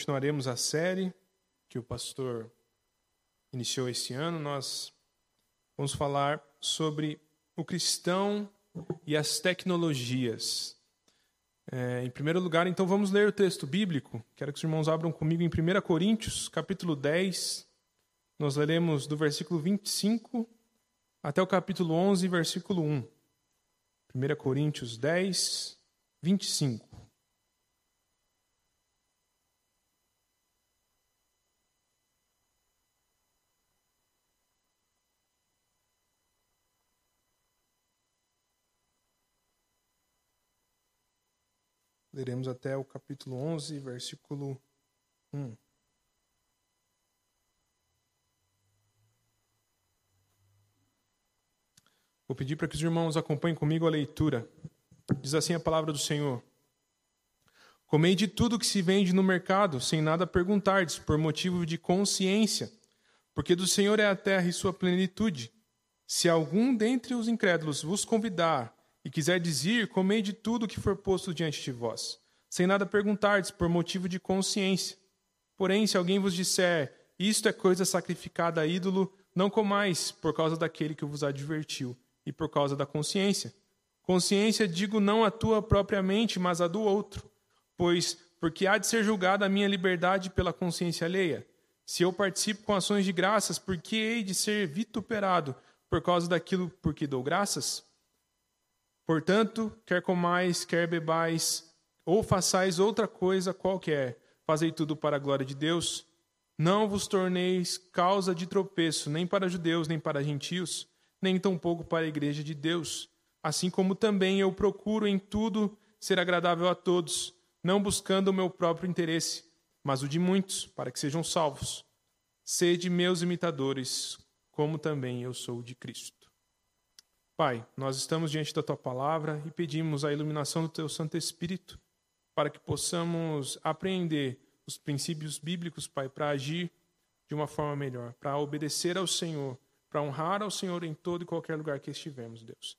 continuaremos a série que o pastor iniciou esse ano. Nós vamos falar sobre o cristão e as tecnologias. É, em primeiro lugar, então, vamos ler o texto bíblico. Quero que os irmãos abram comigo em 1 Coríntios, capítulo 10. Nós leremos do versículo 25 até o capítulo 11, versículo 1. 1 Coríntios 10, 25. Leremos até o capítulo 11, versículo 1. Vou pedir para que os irmãos acompanhem comigo a leitura. Diz assim a palavra do Senhor: Comei de tudo que se vende no mercado, sem nada perguntardes, por motivo de consciência, porque do Senhor é a terra e sua plenitude. Se algum dentre os incrédulos vos convidar e quiser dizer, comei de tudo que for posto diante de vós, sem nada perguntardes, por motivo de consciência. Porém, se alguém vos disser, isto é coisa sacrificada a ídolo, não comais, por causa daquele que vos advertiu, e por causa da consciência. Consciência digo não a tua propriamente, mas a do outro. Pois, porque há de ser julgada a minha liberdade pela consciência alheia. Se eu participo com ações de graças, por que hei de ser vituperado por causa daquilo por que dou graças? Portanto, quer comais, quer bebais, ou façais outra coisa qualquer, fazei tudo para a glória de Deus. Não vos torneis causa de tropeço, nem para judeus, nem para gentios, nem tampouco para a igreja de Deus. Assim como também eu procuro em tudo ser agradável a todos, não buscando o meu próprio interesse, mas o de muitos, para que sejam salvos. Sede meus imitadores, como também eu sou de Cristo. Pai, nós estamos diante da tua palavra e pedimos a iluminação do teu Santo Espírito para que possamos apreender os princípios bíblicos, Pai, para agir de uma forma melhor, para obedecer ao Senhor, para honrar ao Senhor em todo e qualquer lugar que estivermos, Deus.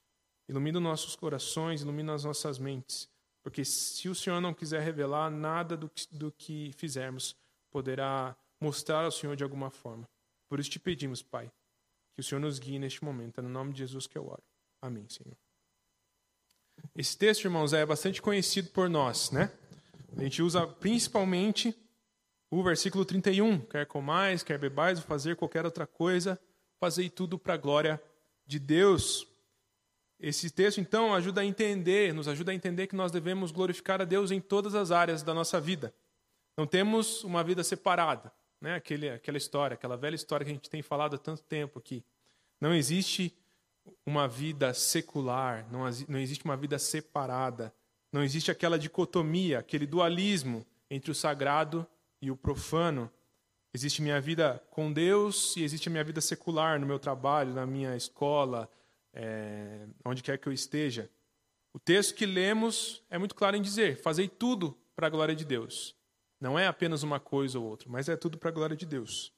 Ilumina os nossos corações, ilumina as nossas mentes, porque se o Senhor não quiser revelar, nada do que, do que fizermos poderá mostrar ao Senhor de alguma forma. Por isso te pedimos, Pai, que o Senhor nos guie neste momento. É no nome de Jesus que eu oro. Amém, Senhor. Esse texto, irmãos, é bastante conhecido por nós, né? A gente usa principalmente o versículo 31, quer comais, quer bebais, ou fazer qualquer outra coisa, fazei tudo para a glória de Deus. Esse texto, então, ajuda a entender, nos ajuda a entender que nós devemos glorificar a Deus em todas as áreas da nossa vida. Não temos uma vida separada, né? Aquele, aquela história, aquela velha história que a gente tem falado há tanto tempo aqui. Não existe uma vida secular, não, não existe uma vida separada, não existe aquela dicotomia, aquele dualismo entre o sagrado e o profano. Existe minha vida com Deus e existe a minha vida secular, no meu trabalho, na minha escola, é, onde quer que eu esteja. O texto que lemos é muito claro em dizer: fazei tudo para a glória de Deus. Não é apenas uma coisa ou outra, mas é tudo para a glória de Deus.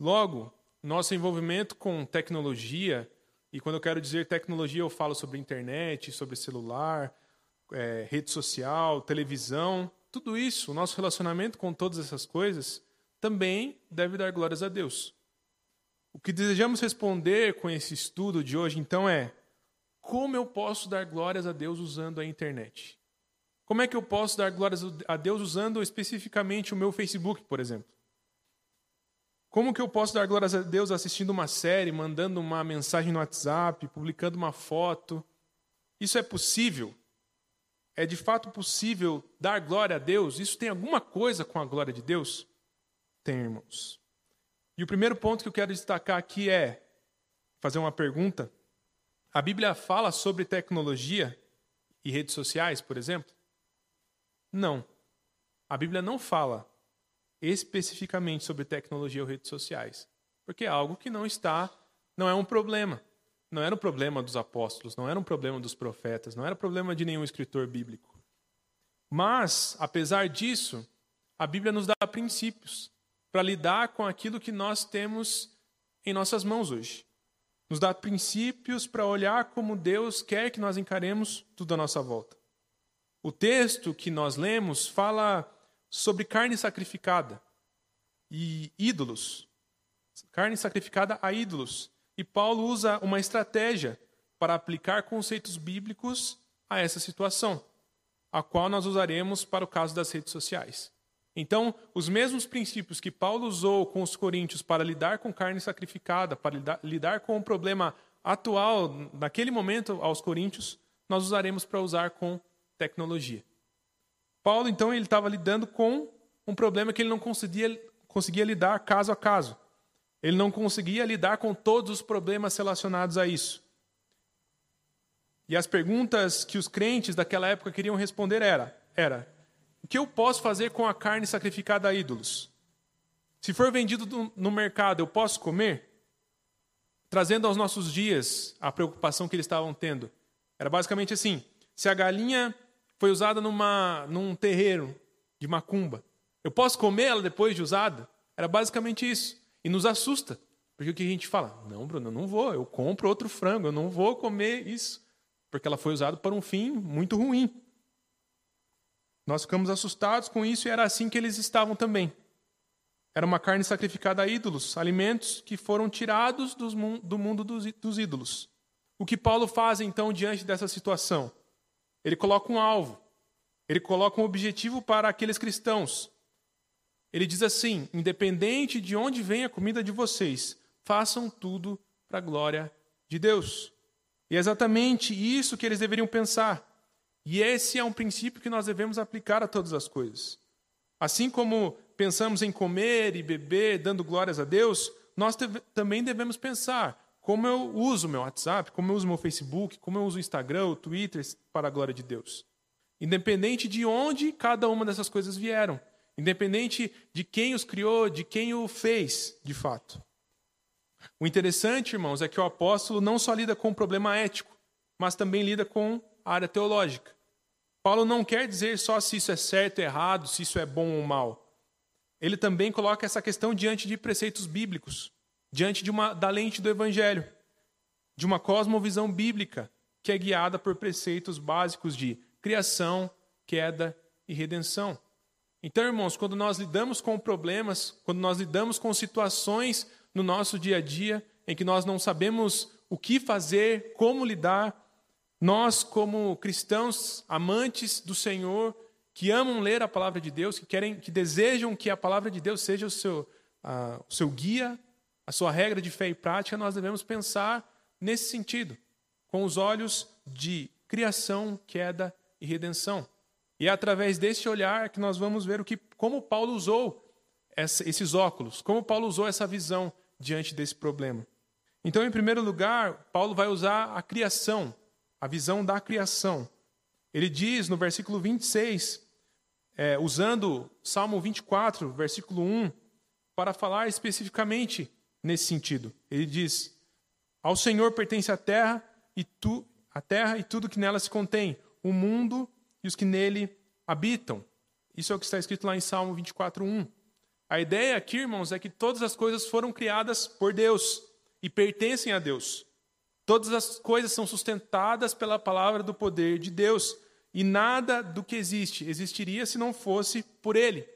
Logo, nosso envolvimento com tecnologia e quando eu quero dizer tecnologia, eu falo sobre internet, sobre celular, é, rede social, televisão, tudo isso, o nosso relacionamento com todas essas coisas, também deve dar glórias a Deus. O que desejamos responder com esse estudo de hoje, então, é como eu posso dar glórias a Deus usando a internet? Como é que eu posso dar glórias a Deus usando especificamente o meu Facebook, por exemplo? Como que eu posso dar glórias a Deus assistindo uma série, mandando uma mensagem no WhatsApp, publicando uma foto? Isso é possível? É de fato possível dar glória a Deus? Isso tem alguma coisa com a glória de Deus? Tem, irmãos. E o primeiro ponto que eu quero destacar aqui é fazer uma pergunta. A Bíblia fala sobre tecnologia e redes sociais, por exemplo? Não. A Bíblia não fala especificamente sobre tecnologia ou redes sociais, porque é algo que não está, não é um problema. Não era um problema dos apóstolos, não era um problema dos profetas, não era problema de nenhum escritor bíblico. Mas, apesar disso, a Bíblia nos dá princípios para lidar com aquilo que nós temos em nossas mãos hoje. Nos dá princípios para olhar como Deus quer que nós encaremos tudo à nossa volta. O texto que nós lemos fala sobre carne sacrificada e ídolos. Carne sacrificada a ídolos. E Paulo usa uma estratégia para aplicar conceitos bíblicos a essa situação, a qual nós usaremos para o caso das redes sociais. Então, os mesmos princípios que Paulo usou com os coríntios para lidar com carne sacrificada, para lidar, com o problema atual, naquele momento, aos coríntios, nós usaremos para usar com tecnologia. Paulo, então, ele estava lidando com um problema que ele não conseguia, conseguia lidar caso a caso. Ele não conseguia lidar com todos os problemas relacionados a isso. E as perguntas que os crentes daquela época queriam responder era, era o que eu posso fazer com a carne sacrificada a ídolos? Se for vendido no mercado, eu posso comer? Trazendo aos nossos dias a preocupação que eles estavam tendo. Era basicamente assim: se a galinha foi usada numa, num terreiro de macumba, eu posso comer ela depois de usada? Era basicamente isso. E nos assusta. Porque o que a gente fala? Não, Bruno, eu não vou, eu compro outro frango, eu não vou comer isso. Porque ela foi usada para um fim muito ruim. Nós ficamos assustados com isso e era assim que eles estavam também. Era uma carne sacrificada a ídolos, alimentos que foram tirados do mundo dos ídolos. O que Paulo faz então diante dessa situação? Ele coloca um alvo, ele coloca um objetivo para aqueles cristãos. Ele diz assim: independente de onde vem a comida de vocês, façam tudo para a glória de Deus. E é exatamente isso que eles deveriam pensar. E esse é um princípio que nós devemos aplicar a todas as coisas. Assim como pensamos em comer e beber, dando glórias a Deus, nós também devemos pensar como eu uso meu WhatsApp, como eu uso meu Facebook, como eu uso o Instagram, o Twitter para a glória de Deus. Independente de onde cada uma dessas coisas vieram, independente de quem os criou, de quem o fez, de fato. O interessante, irmãos, é que o apóstolo não só lida com o problema ético, mas também lida com a área teológica. Paulo não quer dizer só se isso é certo ou errado, se isso é bom ou mal. Ele também coloca essa questão diante de preceitos bíblicos, diante de uma, da lente do evangelho, de uma cosmovisão bíblica que é guiada por preceitos básicos de criação, queda e redenção. Então, irmãos, quando nós lidamos com problemas, quando nós lidamos com situações no nosso dia a dia em que nós não sabemos o que fazer, como lidar, nós, como cristãos amantes do Senhor, que amam ler a palavra de Deus, que querem, que desejam que a palavra de Deus seja o seu, uh, o seu guia, a sua regra de fé e prática, nós devemos pensar nesse sentido, com os olhos de criação, queda e redenção. E é através desse olhar que nós vamos ver o que, como Paulo usou essa, esses óculos, como Paulo usou essa visão diante desse problema. Então, em primeiro lugar, Paulo vai usar a criação a visão da criação. Ele diz no versículo 26, é, usando Salmo 24, versículo 1, para falar especificamente nesse sentido. Ele diz: Ao Senhor pertence a terra e tu, a terra e tudo que nela se contém, o mundo e os que nele habitam. Isso é o que está escrito lá em Salmo 24, 1. A ideia aqui, irmãos, é que todas as coisas foram criadas por Deus e pertencem a Deus. Todas as coisas são sustentadas pela palavra do poder de Deus, e nada do que existe existiria se não fosse por ele.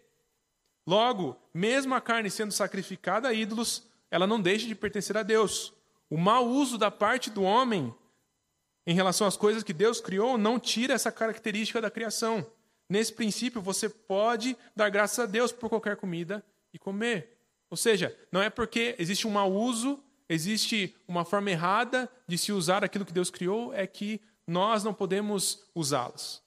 Logo, mesmo a carne sendo sacrificada a ídolos, ela não deixa de pertencer a Deus. O mau uso da parte do homem em relação às coisas que Deus criou não tira essa característica da criação. Nesse princípio, você pode dar graças a Deus por qualquer comida e comer. Ou seja, não é porque existe um mau uso existe uma forma errada de se usar aquilo que Deus criou, é que nós não podemos usá-las.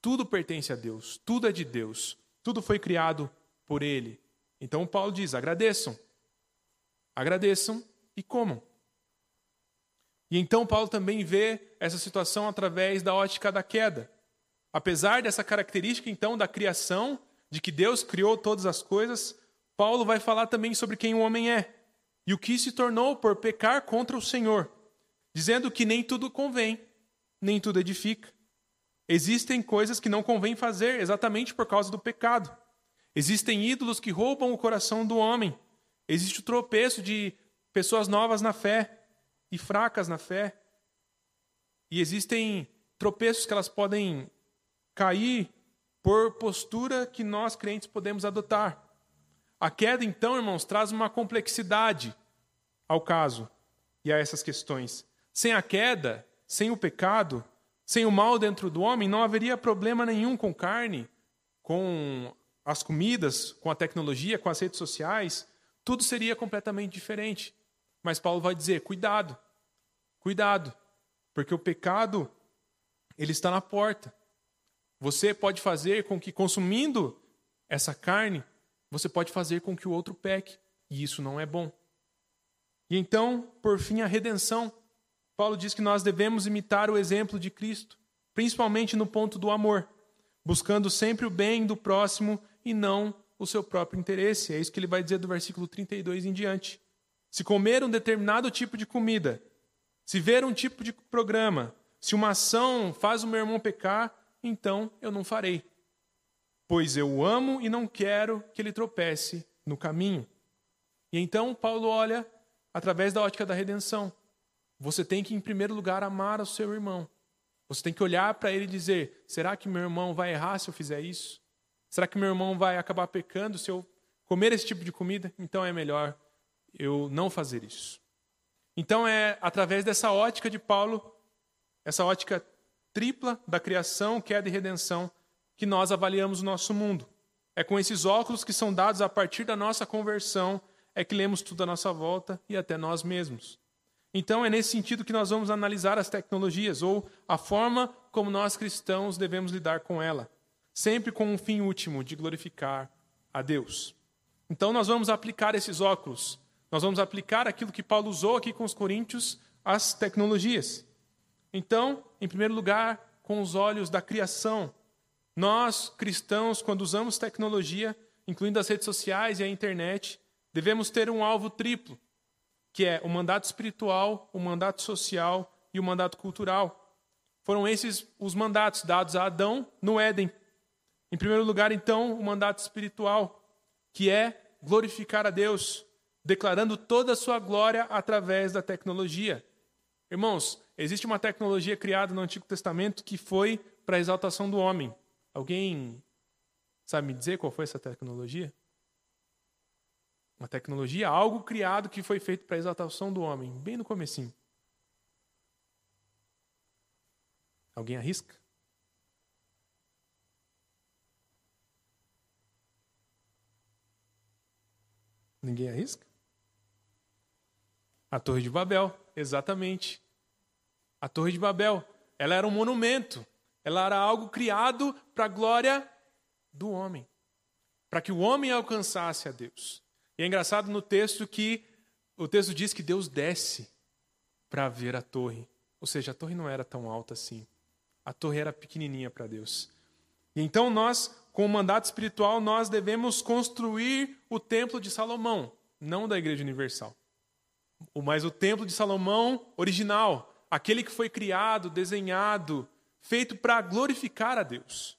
Tudo pertence a Deus, tudo é de Deus, tudo foi criado por Ele. Então Paulo diz: agradeçam, agradeçam e comam. E então Paulo também vê essa situação através da ótica da queda. Apesar dessa característica, então, da criação, de que Deus criou todas as coisas, Paulo vai falar também sobre quem o homem é e o que se tornou por pecar contra o Senhor, dizendo que nem tudo convém, nem tudo edifica. Existem coisas que não convém fazer exatamente por causa do pecado. Existem ídolos que roubam o coração do homem. Existe o tropeço de pessoas novas na fé e fracas na fé. E existem tropeços que elas podem cair por postura que nós crentes podemos adotar. A queda, então, irmãos, traz uma complexidade ao caso e a essas questões. Sem a queda, sem o pecado, sem o mal dentro do homem, não haveria problema nenhum com carne, com as comidas, com a tecnologia, com as redes sociais. Tudo seria completamente diferente. Mas Paulo vai dizer: cuidado, cuidado, porque o pecado ele está na porta. Você pode fazer com que, consumindo essa carne, você pode fazer com que o outro peque, e isso não é bom. E então, por fim, a redenção. Paulo diz que nós devemos imitar o exemplo de Cristo, principalmente no ponto do amor, buscando sempre o bem do próximo e não o seu próprio interesse. É isso que ele vai dizer do versículo 32 em diante. Se comer um determinado tipo de comida, se ver um tipo de programa, se uma ação faz o meu irmão pecar, então eu não farei. Pois eu o amo e não quero que ele tropece no caminho. E então Paulo olha através da ótica da redenção. Você tem que, em primeiro lugar, amar o seu irmão. Você tem que olhar para ele e dizer: será que meu irmão vai errar se eu fizer isso? Será que meu irmão vai acabar pecando se eu comer esse tipo de comida? Então é melhor eu não fazer isso. Então é através dessa ótica de Paulo, essa ótica tripla da criação, queda e redenção, que nós avaliamos o nosso mundo. É com esses óculos que são dados a partir da nossa conversão é que lemos tudo à nossa volta e até nós mesmos. Então é nesse sentido que nós vamos analisar as tecnologias ou a forma como nós cristãos devemos lidar com ela, sempre com um fim último de glorificar a Deus. Então nós vamos aplicar esses óculos nós vamos aplicar aquilo que Paulo usou aqui com os coríntios às tecnologias. Então, em primeiro lugar, com os olhos da criação. Nós, cristãos, quando usamos tecnologia, incluindo as redes sociais e a internet, devemos ter um alvo triplo, que é o mandato espiritual, o mandato social e o mandato cultural. Foram esses os mandatos dados a Adão no Éden. Em primeiro lugar, então, o mandato espiritual, que é glorificar a Deus, declarando toda a sua glória através da tecnologia. Irmãos, existe uma tecnologia criada no Antigo Testamento que foi para a exaltação do homem. Alguém sabe me dizer qual foi essa tecnologia? Uma tecnologia, algo criado que foi feito para a exaltação do homem, bem no comecinho. Alguém arrisca? Ninguém arrisca? A Torre de Babel, exatamente. A Torre de Babel, ela era um monumento, ela era algo criado para a glória do homem, para que o homem alcançasse a Deus. E é engraçado no texto que o texto diz que Deus desce para ver a torre. Ou seja, a torre não era tão alta assim. A torre era pequenininha para Deus. E então nós, com o mandato espiritual, nós devemos construir o templo de Salomão, não da Igreja Universal mas o templo de Salomão original, aquele que foi criado, desenhado, feito para glorificar a Deus.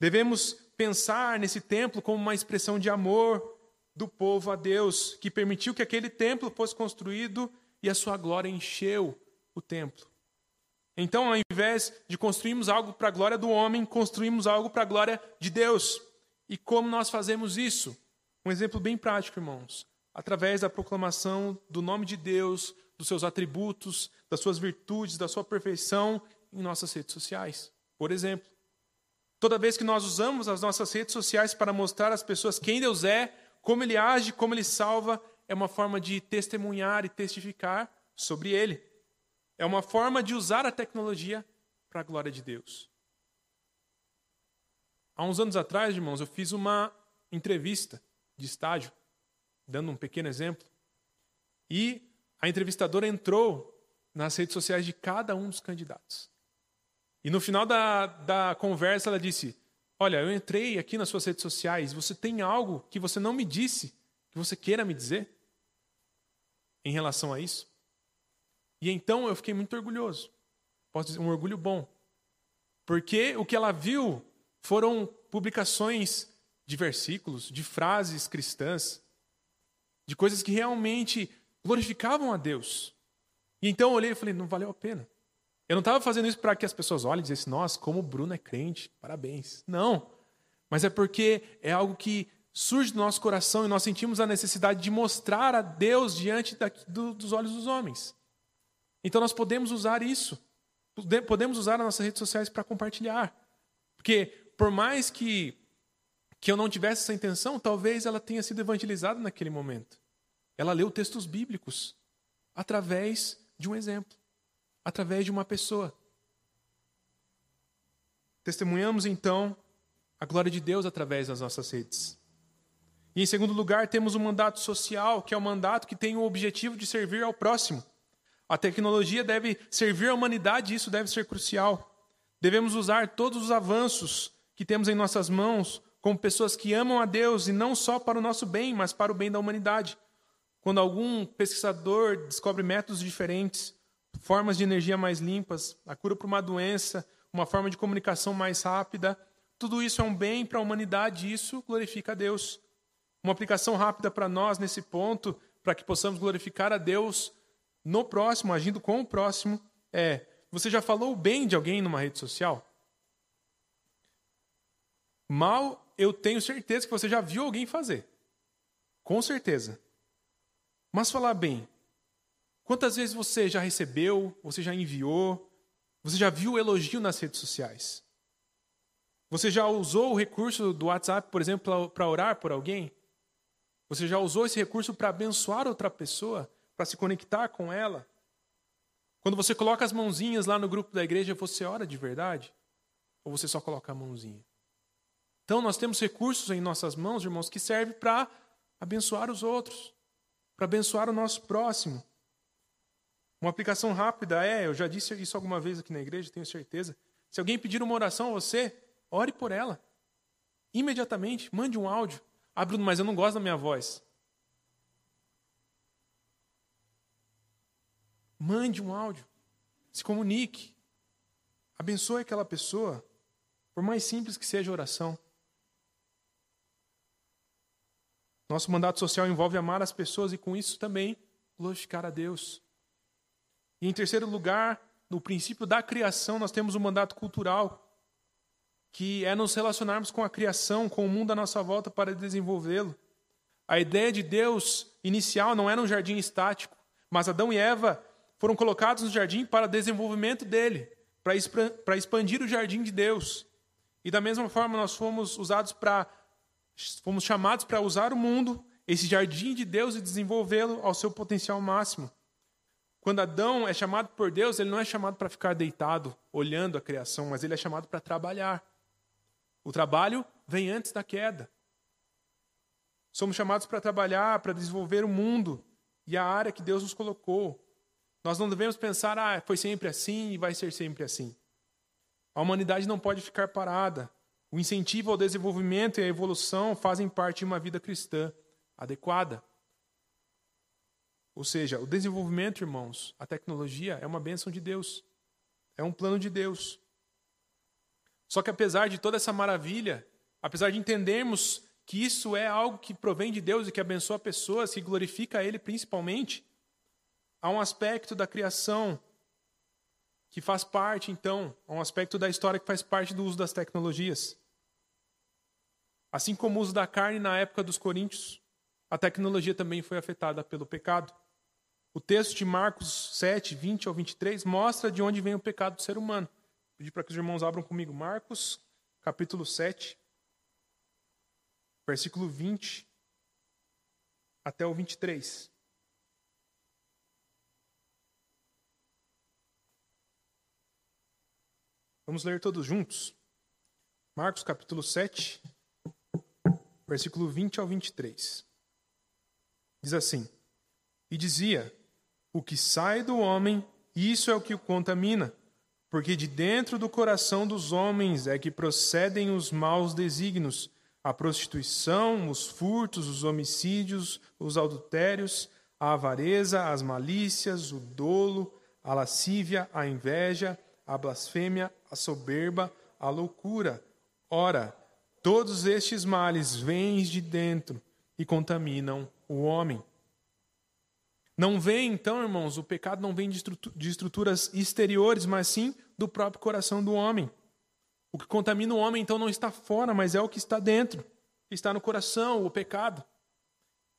Devemos pensar nesse templo como uma expressão de amor do povo a Deus, que permitiu que aquele templo fosse construído e a sua glória encheu o templo. Então, ao invés de construirmos algo para a glória do homem, construímos algo para a glória de Deus. E como nós fazemos isso? Um exemplo bem prático, irmãos através da proclamação do nome de Deus, dos seus atributos, das suas virtudes, da sua perfeição em nossas redes sociais. Por exemplo, toda vez que nós usamos as nossas redes sociais para mostrar às pessoas quem Deus é, como Ele age, como Ele salva, é uma forma de testemunhar e testificar sobre Ele. É uma forma de usar a tecnologia para a glória de Deus. Há uns anos atrás, irmãos, eu fiz uma entrevista de estágio dando um pequeno exemplo. E a entrevistadora entrou nas redes sociais de cada um dos candidatos. E no final da, da conversa ela disse: Olha, eu entrei aqui nas suas redes sociais, você tem algo que você não me disse, que você queira me dizer em relação a isso? E então eu fiquei muito orgulhoso. Posso dizer, um orgulho bom. Porque o que ela viu foram publicações de versículos, de frases cristãs, de coisas que realmente glorificavam a Deus. E então eu olhei e falei: não valeu a pena. Eu não estava fazendo isso para que as pessoas olhem e dissessem, nossa, como o Bruno é crente, parabéns. Não. Mas é porque é algo que surge do nosso coração e nós sentimos a necessidade de mostrar a Deus diante da, do, dos olhos dos homens. Então nós podemos usar isso. Podemos usar as nossas redes sociais para compartilhar. Porque, por mais que, que eu não tivesse essa intenção, talvez ela tenha sido evangelizada naquele momento. Ela leu textos bíblicos através de um exemplo, através de uma pessoa. Testemunhamos então a glória de Deus através das nossas redes. E em segundo lugar, temos o mandato social, que é o mandato que tem o objetivo de servir ao próximo. A tecnologia deve servir à humanidade isso deve ser crucial. Devemos usar todos os avanços que temos em nossas mãos como pessoas que amam a Deus e não só para o nosso bem, mas para o bem da humanidade. Quando algum pesquisador descobre métodos diferentes, formas de energia mais limpas, a cura para uma doença, uma forma de comunicação mais rápida, tudo isso é um bem para a humanidade e isso glorifica a Deus. Uma aplicação rápida para nós nesse ponto, para que possamos glorificar a Deus no próximo, agindo com o próximo, é: você já falou bem de alguém numa rede social? Mal, eu tenho certeza que você já viu alguém fazer. Com certeza. Mas falar bem, quantas vezes você já recebeu, você já enviou, você já viu elogio nas redes sociais? Você já usou o recurso do WhatsApp, por exemplo, para orar por alguém? Você já usou esse recurso para abençoar outra pessoa? Para se conectar com ela. Quando você coloca as mãozinhas lá no grupo da igreja, você ora de verdade? Ou você só coloca a mãozinha? Então, nós temos recursos em nossas mãos, irmãos, que servem para abençoar os outros, para abençoar o nosso próximo. Uma aplicação rápida é, eu já disse isso alguma vez aqui na igreja, tenho certeza. Se alguém pedir uma oração a você, ore por ela. Imediatamente, mande um áudio. Ah, Bruno, mas eu não gosto da minha voz. Mande um áudio. Se comunique. Abençoe aquela pessoa, por mais simples que seja a oração. Nosso mandato social envolve amar as pessoas e, com isso, também glorificar a Deus. E, em terceiro lugar, no princípio da criação, nós temos um mandato cultural, que é nos relacionarmos com a criação, com o mundo à nossa volta para desenvolvê-lo. A ideia de Deus inicial não era um jardim estático, mas Adão e Eva foram colocados no jardim para desenvolvimento dele, para expandir o jardim de Deus. E da mesma forma nós fomos usados para fomos chamados para usar o mundo, esse jardim de Deus e desenvolvê-lo ao seu potencial máximo. Quando Adão é chamado por Deus, ele não é chamado para ficar deitado olhando a criação, mas ele é chamado para trabalhar. O trabalho vem antes da queda. Somos chamados para trabalhar, para desenvolver o mundo e a área que Deus nos colocou. Nós não devemos pensar, ah, foi sempre assim e vai ser sempre assim. A humanidade não pode ficar parada. O incentivo ao desenvolvimento e à evolução fazem parte de uma vida cristã adequada. Ou seja, o desenvolvimento, irmãos, a tecnologia é uma bênção de Deus. É um plano de Deus. Só que apesar de toda essa maravilha, apesar de entendermos que isso é algo que provém de Deus e que abençoa pessoas, que glorifica Ele principalmente, Há um aspecto da criação que faz parte, então, há um aspecto da história que faz parte do uso das tecnologias. Assim como o uso da carne na época dos coríntios, a tecnologia também foi afetada pelo pecado. O texto de Marcos 7, 20 ao 23 mostra de onde vem o pecado do ser humano. Vou pedir para que os irmãos abram comigo. Marcos, capítulo 7, versículo 20 até o 23. Vamos ler todos juntos. Marcos capítulo 7, versículo 20 ao 23. Diz assim: E dizia: O que sai do homem, isso é o que o contamina, porque de dentro do coração dos homens é que procedem os maus desígnios, a prostituição, os furtos, os homicídios, os adultérios, a avareza, as malícias, o dolo, a lascívia, a inveja, a blasfêmia, a soberba, a loucura. Ora, todos estes males vêm de dentro e contaminam o homem. Não vem, então, irmãos, o pecado não vem de estruturas exteriores, mas sim do próprio coração do homem. O que contamina o homem, então, não está fora, mas é o que está dentro, que está no coração, o pecado.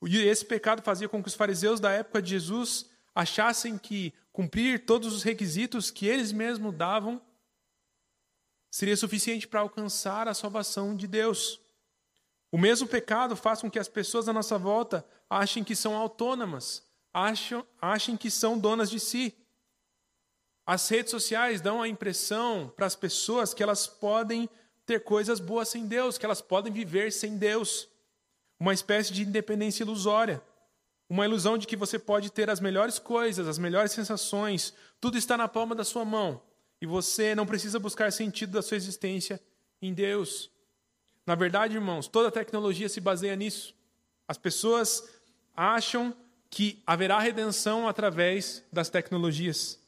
E esse pecado fazia com que os fariseus da época de Jesus achassem que cumprir todos os requisitos que eles mesmos davam seria suficiente para alcançar a salvação de Deus. O mesmo pecado faz com que as pessoas à nossa volta achem que são autônomas, acham, achem que são donas de si. As redes sociais dão a impressão para as pessoas que elas podem ter coisas boas sem Deus, que elas podem viver sem Deus. Uma espécie de independência ilusória. Uma ilusão de que você pode ter as melhores coisas, as melhores sensações, tudo está na palma da sua mão. E você não precisa buscar sentido da sua existência em Deus. Na verdade, irmãos, toda tecnologia se baseia nisso. As pessoas acham que haverá redenção através das tecnologias.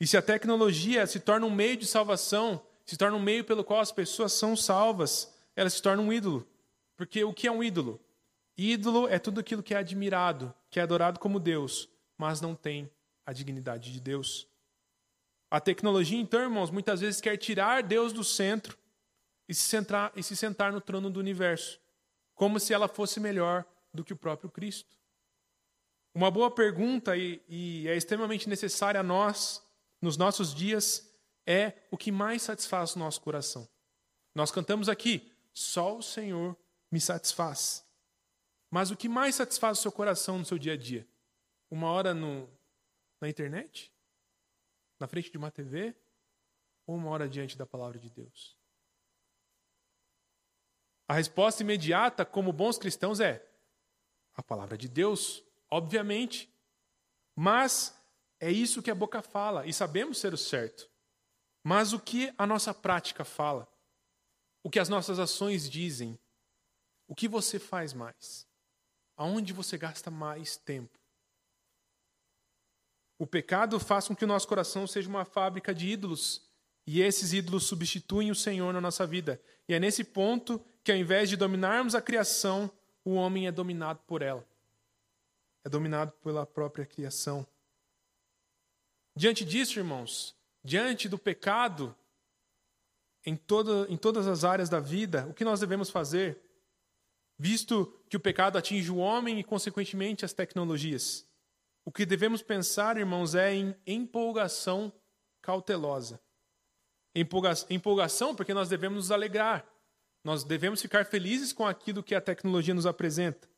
E se a tecnologia se torna um meio de salvação, se torna um meio pelo qual as pessoas são salvas, ela se torna um ídolo. Porque o que é um ídolo? Ídolo é tudo aquilo que é admirado, que é adorado como Deus, mas não tem a dignidade de Deus. A tecnologia, então, irmãos, muitas vezes quer tirar Deus do centro e se, centrar, e se sentar no trono do universo, como se ela fosse melhor do que o próprio Cristo. Uma boa pergunta e, e é extremamente necessária a nós, nos nossos dias, é o que mais satisfaz o nosso coração. Nós cantamos aqui, só o Senhor me satisfaz. Mas o que mais satisfaz o seu coração no seu dia a dia? Uma hora no, na internet? Na frente de uma TV? Ou uma hora diante da palavra de Deus? A resposta imediata, como bons cristãos, é a palavra de Deus obviamente. Mas é isso que a boca fala, e sabemos ser o certo. Mas o que a nossa prática fala? O que as nossas ações dizem? O que você faz mais? Aonde você gasta mais tempo? O pecado faz com que o nosso coração seja uma fábrica de ídolos, e esses ídolos substituem o Senhor na nossa vida. E é nesse ponto que, ao invés de dominarmos a criação, o homem é dominado por ela é dominado pela própria criação. Diante disso, irmãos, diante do pecado em, em todas as áreas da vida, o que nós devemos fazer? Visto que o pecado atinge o homem e, consequentemente, as tecnologias. O que devemos pensar, irmãos, é em empolgação cautelosa. Empolgação porque nós devemos nos alegrar. Nós devemos ficar felizes com aquilo que a tecnologia nos apresenta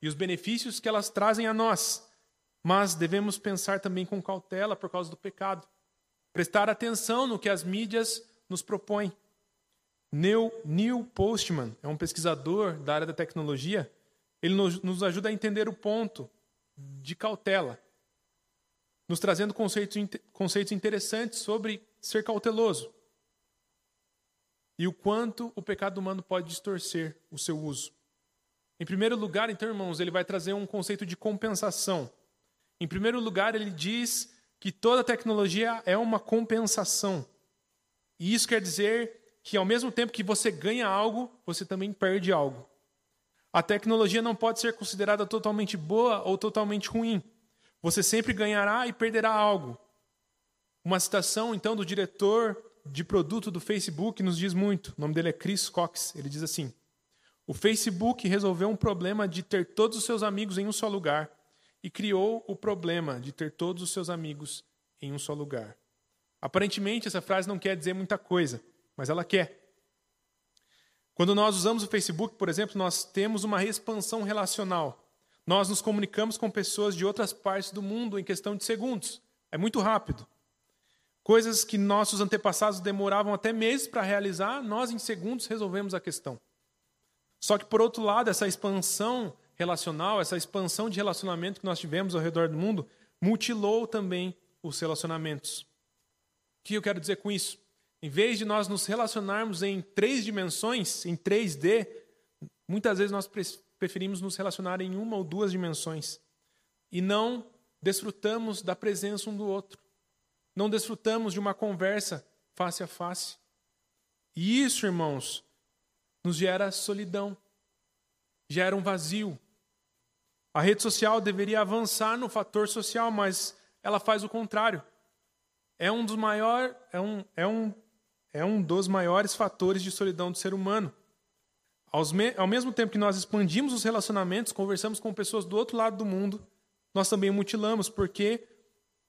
e os benefícios que elas trazem a nós. Mas devemos pensar também com cautela por causa do pecado. Prestar atenção no que as mídias nos propõem. Neil, Neil Postman é um pesquisador da área da tecnologia. Ele nos, nos ajuda a entender o ponto de cautela, nos trazendo conceitos, conceitos interessantes sobre ser cauteloso e o quanto o pecado humano pode distorcer o seu uso. Em primeiro lugar, então, irmãos, ele vai trazer um conceito de compensação. Em primeiro lugar, ele diz que toda tecnologia é uma compensação. E isso quer dizer que, ao mesmo tempo que você ganha algo, você também perde algo. A tecnologia não pode ser considerada totalmente boa ou totalmente ruim. Você sempre ganhará e perderá algo. Uma citação, então, do diretor de produto do Facebook nos diz muito. O nome dele é Chris Cox. Ele diz assim: o Facebook resolveu um problema de ter todos os seus amigos em um só lugar e criou o problema de ter todos os seus amigos em um só lugar. Aparentemente, essa frase não quer dizer muita coisa, mas ela quer. Quando nós usamos o Facebook, por exemplo, nós temos uma expansão relacional. Nós nos comunicamos com pessoas de outras partes do mundo em questão de segundos. É muito rápido. Coisas que nossos antepassados demoravam até meses para realizar, nós em segundos resolvemos a questão. Só que, por outro lado, essa expansão relacional, essa expansão de relacionamento que nós tivemos ao redor do mundo, mutilou também os relacionamentos. O que eu quero dizer com isso? Em vez de nós nos relacionarmos em três dimensões, em 3D, muitas vezes nós preferimos nos relacionar em uma ou duas dimensões e não desfrutamos da presença um do outro. Não desfrutamos de uma conversa face a face. E isso, irmãos, nos gera solidão, gera um vazio. A rede social deveria avançar no fator social, mas ela faz o contrário. É um dos maiores, é um, é um, é um dos maiores fatores de solidão do ser humano. Ao mesmo tempo que nós expandimos os relacionamentos, conversamos com pessoas do outro lado do mundo, nós também mutilamos, porque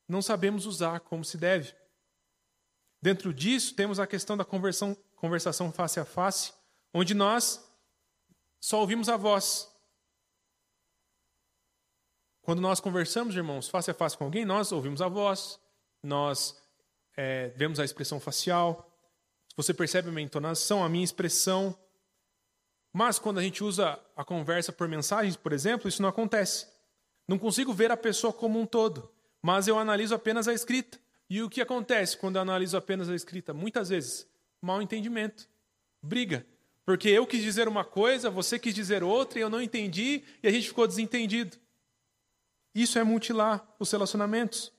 não sabemos usar como se deve. Dentro disso, temos a questão da conversação face a face, onde nós só ouvimos a voz. Quando nós conversamos, irmãos, face a face com alguém, nós ouvimos a voz, nós é, vemos a expressão facial, você percebe a minha entonação, a minha expressão. Mas quando a gente usa a conversa por mensagens, por exemplo, isso não acontece. Não consigo ver a pessoa como um todo, mas eu analiso apenas a escrita. E o que acontece quando eu analiso apenas a escrita? Muitas vezes, mal entendimento, briga. Porque eu quis dizer uma coisa, você quis dizer outra, e eu não entendi, e a gente ficou desentendido. Isso é mutilar os relacionamentos.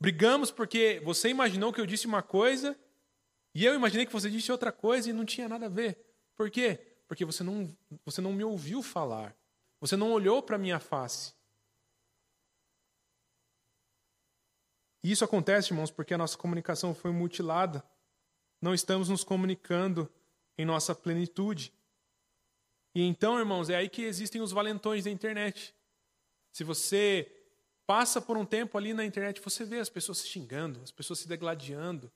Brigamos porque você imaginou que eu disse uma coisa, e eu imaginei que você disse outra coisa e não tinha nada a ver. Por quê? Porque você não, você não me ouviu falar. Você não olhou para a minha face. E isso acontece, irmãos, porque a nossa comunicação foi mutilada. Não estamos nos comunicando em nossa plenitude. E então, irmãos, é aí que existem os valentões da internet. Se você passa por um tempo ali na internet, você vê as pessoas se xingando, as pessoas se degladiando.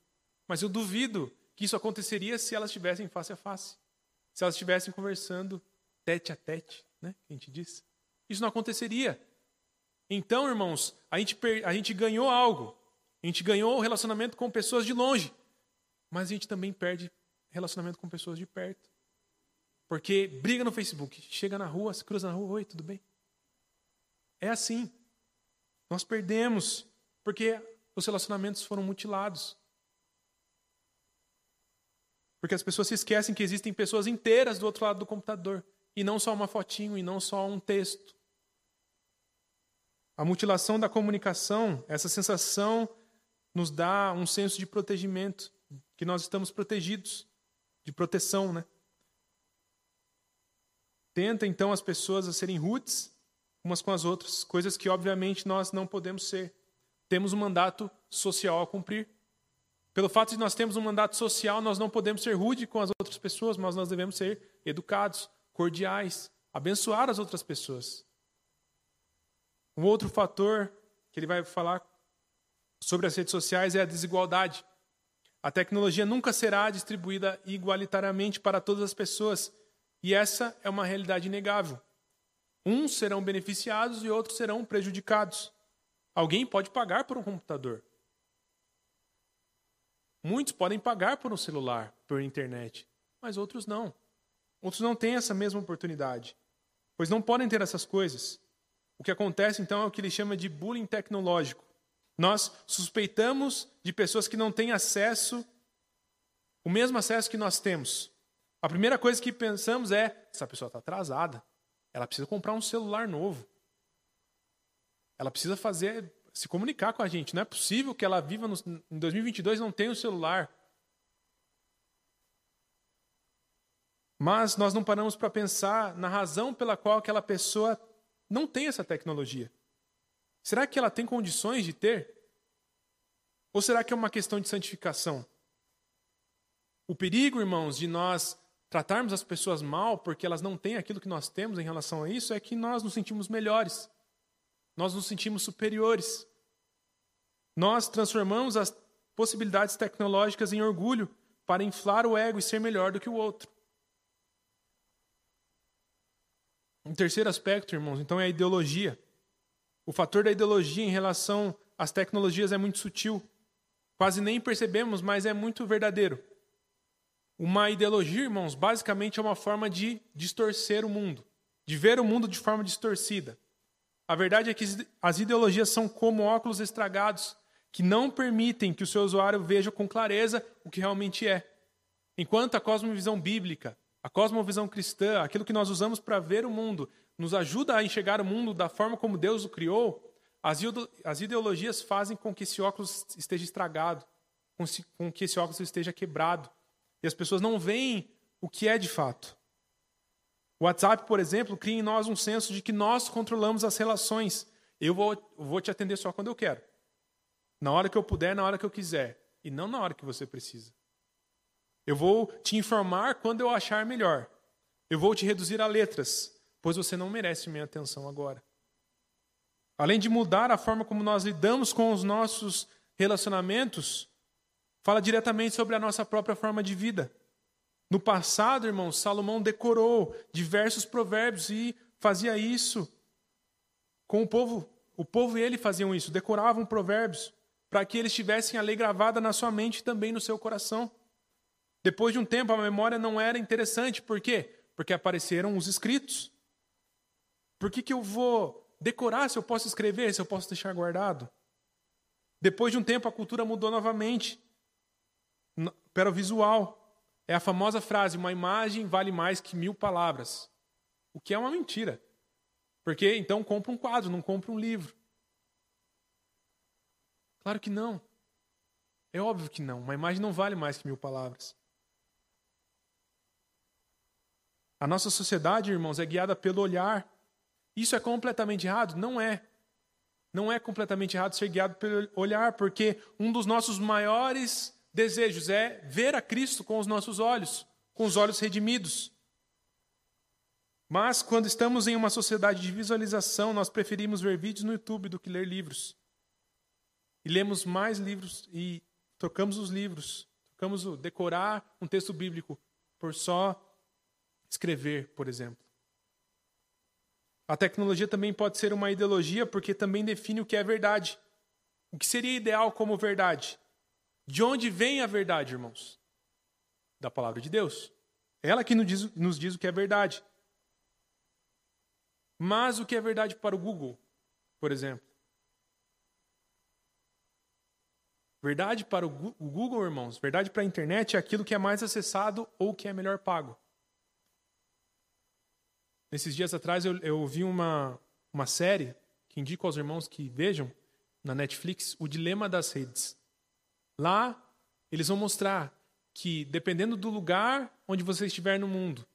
Mas eu duvido que isso aconteceria se elas estivessem face a face. Se elas estivessem conversando tete a tete, né? Que a gente diz. Isso não aconteceria. Então, irmãos, a gente, a gente ganhou algo. A gente ganhou o relacionamento com pessoas de longe. Mas a gente também perde relacionamento com pessoas de perto. Porque briga no Facebook, chega na rua, se cruza na rua, oi, tudo bem? É assim. Nós perdemos porque os relacionamentos foram mutilados. Porque as pessoas se esquecem que existem pessoas inteiras do outro lado do computador. E não só uma fotinho, e não só um texto. A mutilação da comunicação, essa sensação, nos dá um senso de protegimento, que nós estamos protegidos, de proteção, né? Tenta então as pessoas a serem rudes umas com as outras, coisas que obviamente nós não podemos ser. Temos um mandato social a cumprir. Pelo fato de nós termos um mandato social, nós não podemos ser rude com as outras pessoas, mas nós devemos ser educados, cordiais, abençoar as outras pessoas. Um outro fator que ele vai falar sobre as redes sociais é a desigualdade. A tecnologia nunca será distribuída igualitariamente para todas as pessoas, e essa é uma realidade inegável. Uns serão beneficiados e outros serão prejudicados. Alguém pode pagar por um computador. Muitos podem pagar por um celular, por internet, mas outros não. Outros não têm essa mesma oportunidade, pois não podem ter essas coisas. O que acontece então é o que ele chama de bullying tecnológico. Nós suspeitamos de pessoas que não têm acesso, o mesmo acesso que nós temos. A primeira coisa que pensamos é: essa pessoa está atrasada, ela precisa comprar um celular novo. Ela precisa fazer se comunicar com a gente. Não é possível que ela viva no, em 2022 e não tenha um celular. Mas nós não paramos para pensar na razão pela qual aquela pessoa não tem essa tecnologia. Será que ela tem condições de ter? Ou será que é uma questão de santificação? O perigo, irmãos, de nós tratarmos as pessoas mal porque elas não têm aquilo que nós temos em relação a isso é que nós nos sentimos melhores. Nós nos sentimos superiores. Nós transformamos as possibilidades tecnológicas em orgulho para inflar o ego e ser melhor do que o outro. Um terceiro aspecto, irmãos, então é a ideologia. O fator da ideologia em relação às tecnologias é muito sutil. Quase nem percebemos, mas é muito verdadeiro. Uma ideologia, irmãos, basicamente é uma forma de distorcer o mundo, de ver o mundo de forma distorcida. A verdade é que as ideologias são como óculos estragados que não permitem que o seu usuário veja com clareza o que realmente é. Enquanto a cosmovisão bíblica, a cosmovisão cristã, aquilo que nós usamos para ver o mundo, nos ajuda a enxergar o mundo da forma como Deus o criou, as ideologias fazem com que esse óculos esteja estragado, com que esse óculos esteja quebrado. E as pessoas não veem o que é de fato. O WhatsApp, por exemplo, cria em nós um senso de que nós controlamos as relações. Eu vou, vou te atender só quando eu quero. Na hora que eu puder, na hora que eu quiser. E não na hora que você precisa. Eu vou te informar quando eu achar melhor. Eu vou te reduzir a letras, pois você não merece minha atenção agora. Além de mudar a forma como nós lidamos com os nossos relacionamentos, fala diretamente sobre a nossa própria forma de vida. No passado, irmãos, Salomão decorou diversos provérbios e fazia isso com o povo. O povo e ele faziam isso, decoravam provérbios para que eles tivessem a lei gravada na sua mente e também no seu coração. Depois de um tempo, a memória não era interessante. Por quê? Porque apareceram os escritos. Por que, que eu vou decorar se eu posso escrever, se eu posso deixar guardado? Depois de um tempo, a cultura mudou novamente para o visual. É a famosa frase: uma imagem vale mais que mil palavras. O que é uma mentira. Porque então compra um quadro, não compra um livro. Claro que não. É óbvio que não. Uma imagem não vale mais que mil palavras. A nossa sociedade, irmãos, é guiada pelo olhar. Isso é completamente errado? Não é. Não é completamente errado ser guiado pelo olhar, porque um dos nossos maiores desejos é ver a Cristo com os nossos olhos, com os olhos redimidos. Mas quando estamos em uma sociedade de visualização, nós preferimos ver vídeos no YouTube do que ler livros. E lemos mais livros e trocamos os livros, trocamos o decorar um texto bíblico por só escrever, por exemplo. A tecnologia também pode ser uma ideologia porque também define o que é verdade. O que seria ideal como verdade? De onde vem a verdade, irmãos? Da palavra de Deus. Ela que nos diz, nos diz o que é verdade. Mas o que é verdade para o Google, por exemplo? Verdade para o Google, irmãos, verdade para a internet é aquilo que é mais acessado ou que é melhor pago. Nesses dias atrás eu, eu vi uma, uma série que indico aos irmãos que vejam na Netflix, O Dilema das Redes. Lá eles vão mostrar que dependendo do lugar onde você estiver no mundo,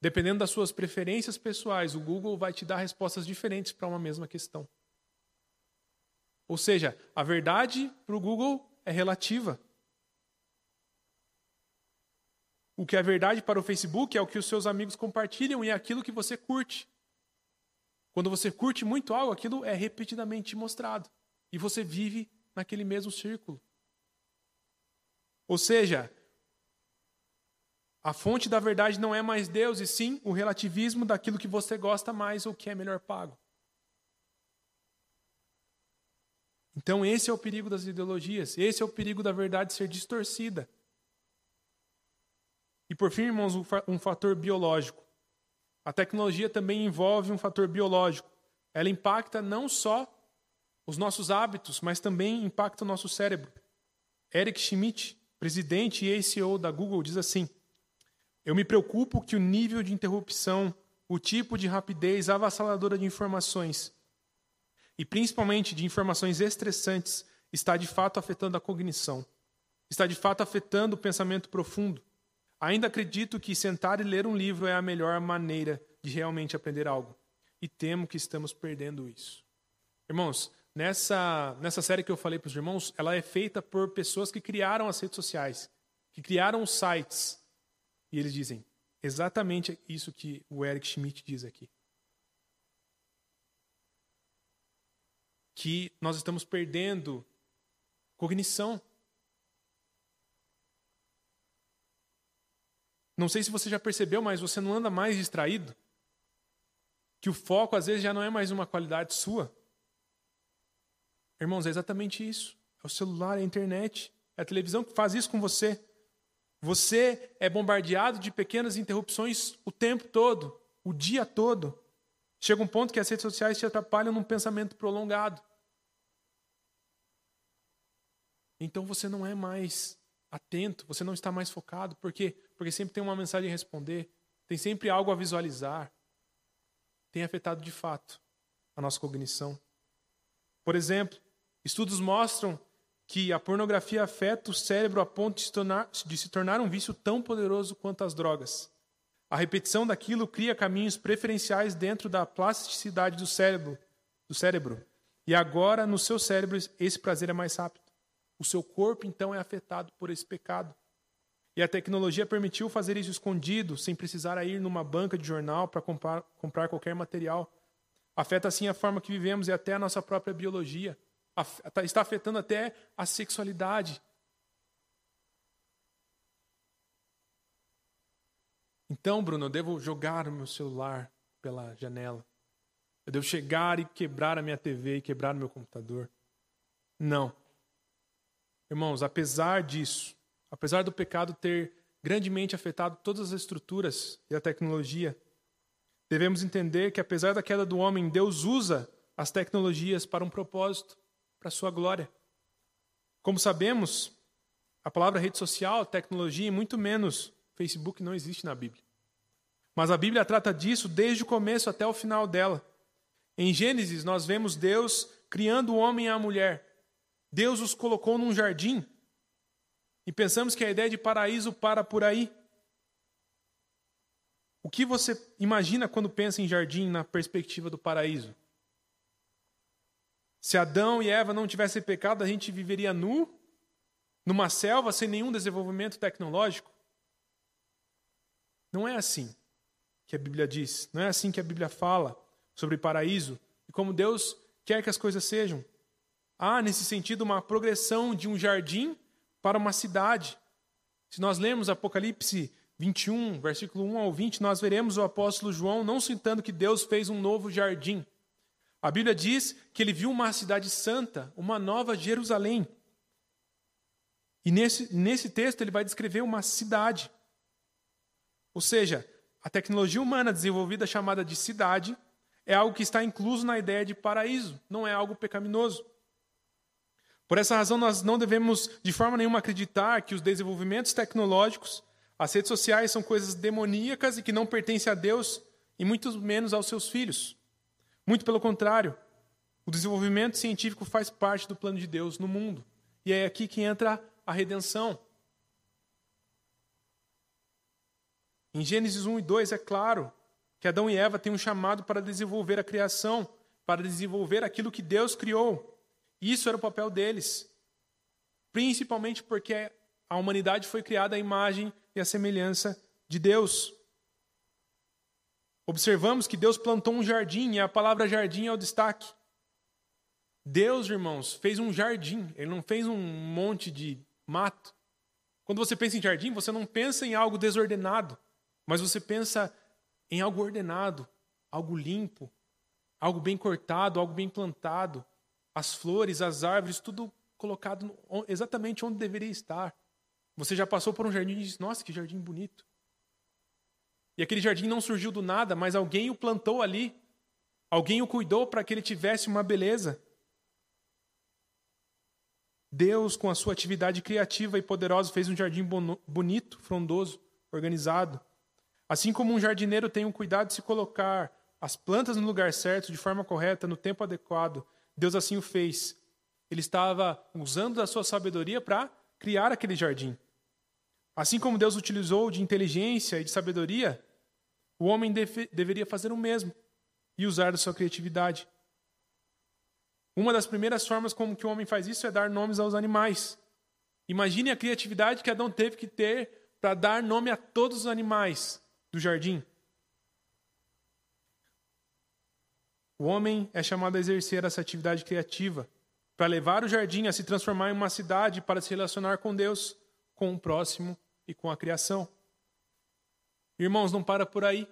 dependendo das suas preferências pessoais, o Google vai te dar respostas diferentes para uma mesma questão. Ou seja, a verdade para o Google é relativa. O que é verdade para o Facebook é o que os seus amigos compartilham e é aquilo que você curte. Quando você curte muito algo, aquilo é repetidamente mostrado. E você vive naquele mesmo círculo. Ou seja, a fonte da verdade não é mais Deus, e sim o relativismo daquilo que você gosta mais ou que é melhor pago. Então, esse é o perigo das ideologias, esse é o perigo da verdade ser distorcida. E por fim, irmãos, um fator biológico. A tecnologia também envolve um fator biológico. Ela impacta não só os nossos hábitos, mas também impacta o nosso cérebro. Eric Schmidt, presidente e CEO da Google, diz assim: Eu me preocupo que o nível de interrupção, o tipo de rapidez avassaladora de informações e principalmente de informações estressantes, está de fato afetando a cognição, está de fato afetando o pensamento profundo. Ainda acredito que sentar e ler um livro é a melhor maneira de realmente aprender algo. E temo que estamos perdendo isso. Irmãos, nessa, nessa série que eu falei para os irmãos, ela é feita por pessoas que criaram as redes sociais, que criaram os sites. E eles dizem exatamente isso que o Eric Schmidt diz aqui. que nós estamos perdendo cognição. Não sei se você já percebeu, mas você não anda mais distraído? Que o foco às vezes já não é mais uma qualidade sua? Irmãos, é exatamente isso. É o celular, é a internet, é a televisão que faz isso com você. Você é bombardeado de pequenas interrupções o tempo todo, o dia todo. Chega um ponto que as redes sociais te atrapalham num pensamento prolongado. Então você não é mais atento, você não está mais focado. Por quê? Porque sempre tem uma mensagem a responder, tem sempre algo a visualizar. Tem afetado de fato a nossa cognição. Por exemplo, estudos mostram que a pornografia afeta o cérebro a ponto de se tornar, de se tornar um vício tão poderoso quanto as drogas. A repetição daquilo cria caminhos preferenciais dentro da plasticidade do cérebro, do cérebro. E agora, no seu cérebro, esse prazer é mais rápido. O seu corpo, então, é afetado por esse pecado. E a tecnologia permitiu fazer isso escondido, sem precisar ir numa banca de jornal para comprar, comprar qualquer material. Afeta assim a forma que vivemos e até a nossa própria biologia. Tá, está afetando até a sexualidade. Então, Bruno, eu devo jogar o meu celular pela janela. Eu devo chegar e quebrar a minha TV e quebrar o meu computador. Não. Irmãos, apesar disso, apesar do pecado ter grandemente afetado todas as estruturas e a tecnologia, devemos entender que apesar da queda do homem, Deus usa as tecnologias para um propósito, para a sua glória. Como sabemos, a palavra rede social, tecnologia e muito menos Facebook não existe na Bíblia. Mas a Bíblia trata disso desde o começo até o final dela. Em Gênesis, nós vemos Deus criando o homem e a mulher. Deus os colocou num jardim. E pensamos que a ideia de paraíso para por aí. O que você imagina quando pensa em jardim na perspectiva do paraíso? Se Adão e Eva não tivessem pecado, a gente viveria nu, numa selva, sem nenhum desenvolvimento tecnológico? Não é assim que a Bíblia diz, não é assim que a Bíblia fala sobre paraíso e como Deus quer que as coisas sejam. Há, nesse sentido, uma progressão de um jardim para uma cidade. Se nós lermos Apocalipse 21, versículo 1 ao 20, nós veremos o apóstolo João não citando que Deus fez um novo jardim. A Bíblia diz que ele viu uma cidade santa, uma nova Jerusalém. E nesse, nesse texto ele vai descrever uma cidade. Ou seja, a tecnologia humana desenvolvida chamada de cidade é algo que está incluso na ideia de paraíso, não é algo pecaminoso. Por essa razão, nós não devemos de forma nenhuma acreditar que os desenvolvimentos tecnológicos, as redes sociais são coisas demoníacas e que não pertencem a Deus e muito menos aos seus filhos. Muito pelo contrário, o desenvolvimento científico faz parte do plano de Deus no mundo. E é aqui que entra a redenção. Em Gênesis 1 e 2 é claro que Adão e Eva têm um chamado para desenvolver a criação, para desenvolver aquilo que Deus criou. Isso era o papel deles. Principalmente porque a humanidade foi criada à imagem e à semelhança de Deus. Observamos que Deus plantou um jardim e a palavra jardim é o destaque. Deus, irmãos, fez um jardim, ele não fez um monte de mato. Quando você pensa em jardim, você não pensa em algo desordenado. Mas você pensa em algo ordenado, algo limpo, algo bem cortado, algo bem plantado, as flores, as árvores, tudo colocado exatamente onde deveria estar. Você já passou por um jardim e disse: Nossa, que jardim bonito. E aquele jardim não surgiu do nada, mas alguém o plantou ali. Alguém o cuidou para que ele tivesse uma beleza. Deus, com a sua atividade criativa e poderosa, fez um jardim bonito, frondoso, organizado. Assim como um jardineiro tem o cuidado de se colocar as plantas no lugar certo, de forma correta, no tempo adequado, Deus assim o fez. Ele estava usando da sua sabedoria para criar aquele jardim. Assim como Deus utilizou de inteligência e de sabedoria, o homem deve, deveria fazer o mesmo e usar da sua criatividade. Uma das primeiras formas como que o homem faz isso é dar nomes aos animais. Imagine a criatividade que Adão teve que ter para dar nome a todos os animais do jardim. O homem é chamado a exercer essa atividade criativa para levar o jardim a se transformar em uma cidade para se relacionar com Deus, com o próximo e com a criação. Irmãos, não para por aí.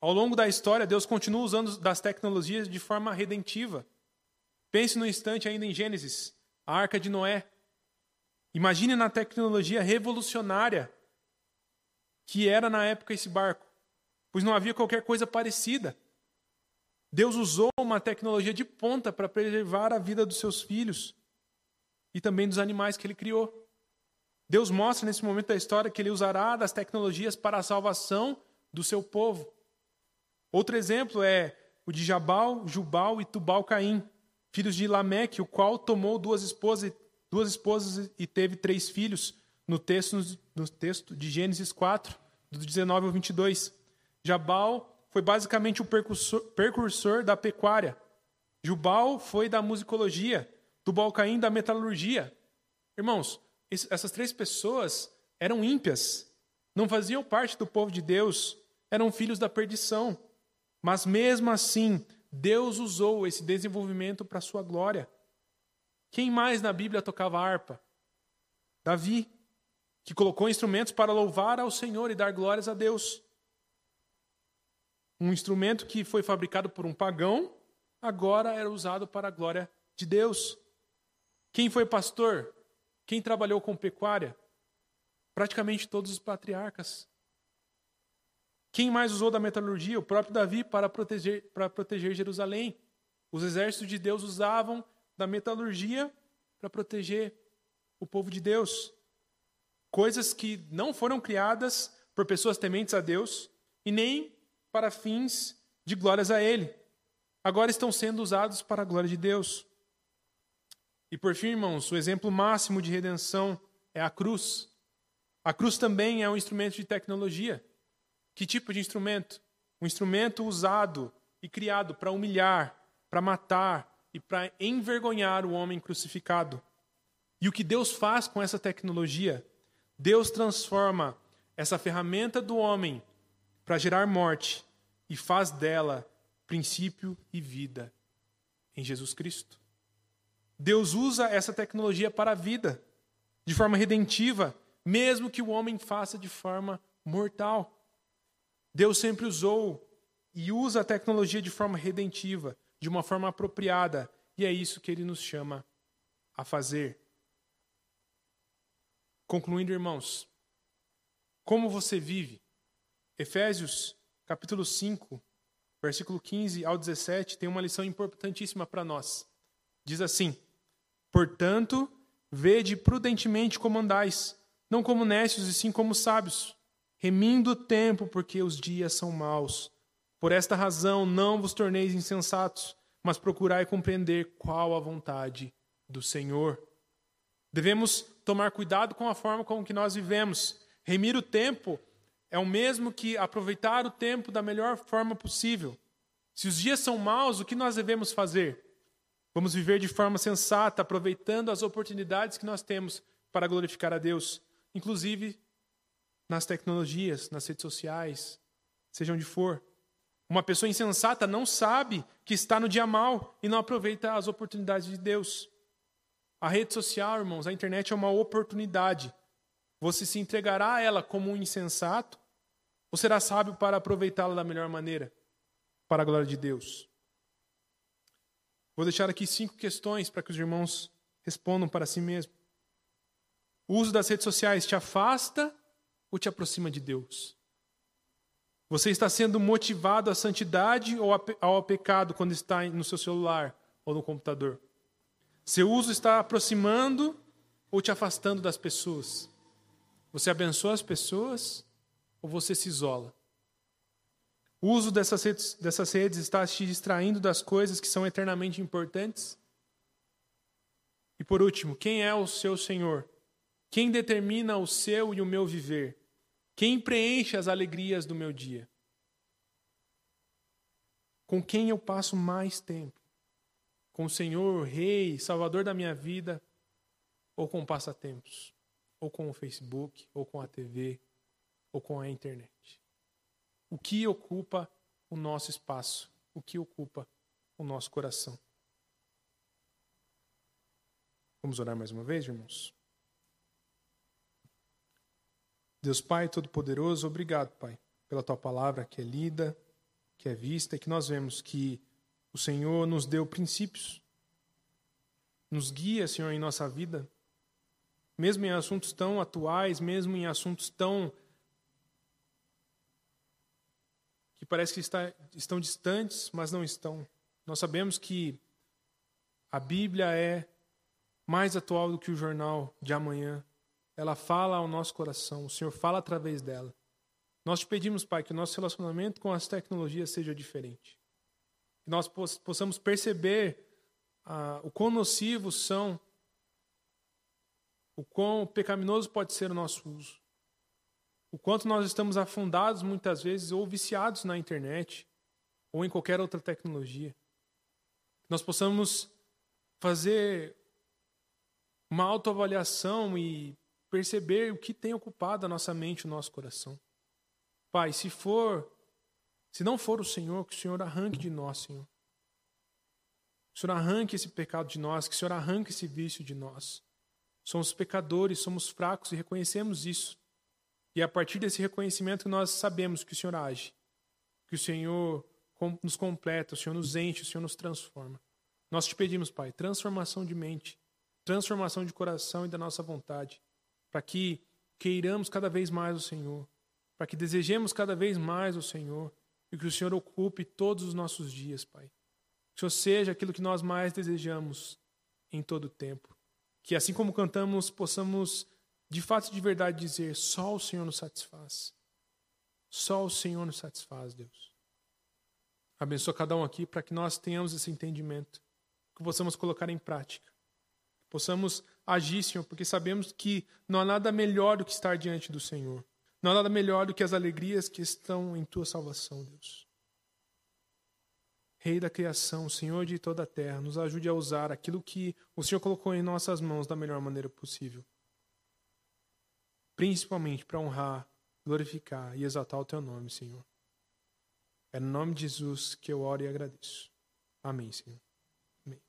Ao longo da história, Deus continua usando das tecnologias de forma redentiva. Pense no instante ainda em Gênesis, a arca de Noé. Imagine na tecnologia revolucionária que era na época esse barco, pois não havia qualquer coisa parecida. Deus usou uma tecnologia de ponta para preservar a vida dos seus filhos e também dos animais que ele criou. Deus mostra nesse momento da história que ele usará das tecnologias para a salvação do seu povo. Outro exemplo é o de Jabal, Jubal e Tubal Caim, filhos de Lameque, o qual tomou duas esposas, duas esposas e teve três filhos, no texto, no texto de Gênesis 4, do 19 ao 22. Jabal foi basicamente o percursor, percursor da pecuária. Jubal foi da musicologia, Tubal Caim da metalurgia. Irmãos, essas três pessoas eram ímpias, não faziam parte do povo de Deus, eram filhos da perdição. Mas mesmo assim, Deus usou esse desenvolvimento para sua glória. Quem mais na Bíblia tocava harpa? Davi, que colocou instrumentos para louvar ao Senhor e dar glórias a Deus. Um instrumento que foi fabricado por um pagão, agora era usado para a glória de Deus. Quem foi pastor? Quem trabalhou com pecuária? Praticamente todos os patriarcas. Quem mais usou da metalurgia? O próprio Davi para proteger, para proteger Jerusalém. Os exércitos de Deus usavam da metalurgia para proteger o povo de Deus. Coisas que não foram criadas por pessoas tementes a Deus e nem para fins de glórias a Ele. Agora estão sendo usados para a glória de Deus. E por fim, irmãos, o exemplo máximo de redenção é a cruz. A cruz também é um instrumento de tecnologia. Que tipo de instrumento? Um instrumento usado e criado para humilhar, para matar e para envergonhar o homem crucificado. E o que Deus faz com essa tecnologia? Deus transforma essa ferramenta do homem para gerar morte e faz dela princípio e vida em Jesus Cristo. Deus usa essa tecnologia para a vida, de forma redentiva, mesmo que o homem faça de forma mortal. Deus sempre usou e usa a tecnologia de forma redentiva, de uma forma apropriada, e é isso que ele nos chama a fazer. Concluindo, irmãos, como você vive? Efésios, capítulo 5, versículo 15 ao 17, tem uma lição importantíssima para nós. Diz assim: Portanto, vede prudentemente como andais, não como necios e sim como sábios, remindo o tempo, porque os dias são maus. Por esta razão, não vos torneis insensatos, mas procurai compreender qual a vontade do Senhor. Devemos tomar cuidado com a forma com que nós vivemos. Remir o tempo é o mesmo que aproveitar o tempo da melhor forma possível. Se os dias são maus, o que nós devemos fazer? Vamos viver de forma sensata, aproveitando as oportunidades que nós temos para glorificar a Deus, inclusive nas tecnologias, nas redes sociais, seja onde for. Uma pessoa insensata não sabe que está no dia mal e não aproveita as oportunidades de Deus. A rede social, irmãos, a internet é uma oportunidade você se entregará a ela como um insensato ou será sábio para aproveitá-la da melhor maneira, para a glória de Deus? Vou deixar aqui cinco questões para que os irmãos respondam para si mesmos. O uso das redes sociais te afasta ou te aproxima de Deus? Você está sendo motivado à santidade ou ao pecado quando está no seu celular ou no computador? Seu uso está aproximando ou te afastando das pessoas? Você abençoa as pessoas ou você se isola? O uso dessas redes, dessas redes está te distraindo das coisas que são eternamente importantes? E por último, quem é o seu Senhor? Quem determina o seu e o meu viver? Quem preenche as alegrias do meu dia? Com quem eu passo mais tempo? Com o Senhor, Rei, Salvador da minha vida ou com passatempos? ou com o Facebook, ou com a TV, ou com a internet. O que ocupa o nosso espaço? O que ocupa o nosso coração? Vamos orar mais uma vez, irmãos? Deus Pai Todo-Poderoso, obrigado, Pai, pela tua palavra que é lida, que é vista e que nós vemos que o Senhor nos deu princípios, nos guia, Senhor, em nossa vida, mesmo em assuntos tão atuais, mesmo em assuntos tão que parece que está, estão distantes, mas não estão. Nós sabemos que a Bíblia é mais atual do que o jornal de amanhã. Ela fala ao nosso coração, o Senhor fala através dela. Nós te pedimos, Pai, que o nosso relacionamento com as tecnologias seja diferente. Que nós possamos perceber ah, o quão nocivos são o quão pecaminoso pode ser o nosso uso. O quanto nós estamos afundados muitas vezes ou viciados na internet ou em qualquer outra tecnologia. Nós possamos fazer uma autoavaliação e perceber o que tem ocupado a nossa mente, o nosso coração. Pai, se for, se não for o Senhor, que o Senhor arranque de nós, Senhor. Que o Senhor arranque esse pecado de nós, que o Senhor arranque esse vício de nós. Somos pecadores, somos fracos e reconhecemos isso. E a partir desse reconhecimento nós sabemos que o Senhor age, que o Senhor nos completa, o Senhor nos enche, o Senhor nos transforma. Nós te pedimos, Pai, transformação de mente, transformação de coração e da nossa vontade, para que queiramos cada vez mais o Senhor, para que desejemos cada vez mais o Senhor e que o Senhor ocupe todos os nossos dias, Pai. Que o Senhor seja aquilo que nós mais desejamos em todo o tempo. Que assim como cantamos, possamos de fato e de verdade dizer: só o Senhor nos satisfaz. Só o Senhor nos satisfaz, Deus. Abençoa cada um aqui para que nós tenhamos esse entendimento, que possamos colocar em prática, possamos agir, Senhor, porque sabemos que não há nada melhor do que estar diante do Senhor. Não há nada melhor do que as alegrias que estão em tua salvação, Deus. Rei da criação, Senhor de toda a terra, nos ajude a usar aquilo que o Senhor colocou em nossas mãos da melhor maneira possível principalmente para honrar, glorificar e exaltar o teu nome, Senhor. É no nome de Jesus que eu oro e agradeço. Amém, Senhor. Amém.